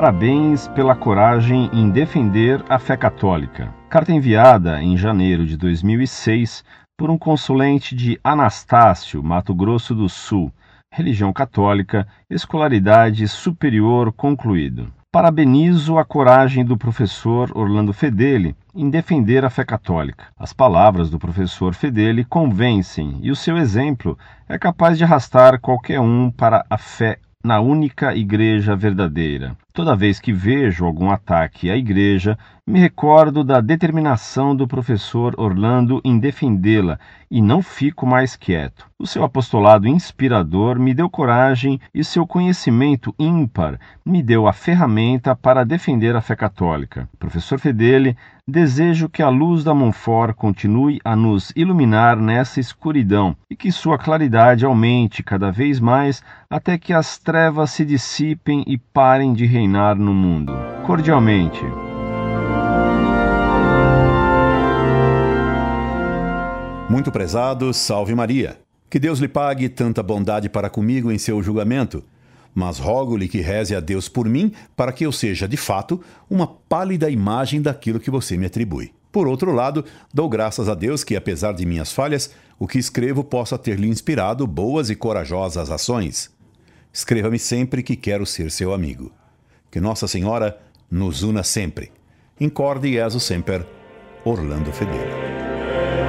Parabéns pela coragem em defender a fé católica. Carta enviada em janeiro de 2006 por um consulente de Anastácio, Mato Grosso do Sul, religião católica, escolaridade superior concluído. Parabenizo a coragem do professor Orlando Fedeli em defender a fé católica. As palavras do professor Fedeli convencem e o seu exemplo é capaz de arrastar qualquer um para a fé na única igreja verdadeira. Toda vez que vejo algum ataque à igreja, me recordo da determinação do professor Orlando em defendê-la e não fico mais quieto. O seu apostolado inspirador me deu coragem e seu conhecimento ímpar me deu a ferramenta para defender a fé católica. Professor Fedele, desejo que a luz da Monfort continue a nos iluminar nessa escuridão e que sua claridade aumente cada vez mais até que as trevas se dissipem e parem de reinar reinar no mundo. Cordialmente. Muito prezado, salve Maria. Que Deus lhe pague tanta bondade para comigo em seu julgamento. Mas rogo-lhe que reze a Deus por mim, para que eu seja, de fato, uma pálida imagem daquilo que você me atribui. Por outro lado, dou graças a Deus que, apesar de minhas falhas, o que escrevo possa ter lhe inspirado boas e corajosas ações. Escreva-me sempre que quero ser seu amigo. Que Nossa Senhora nos una sempre. Incorde Jesus Semper, Orlando Fedeli.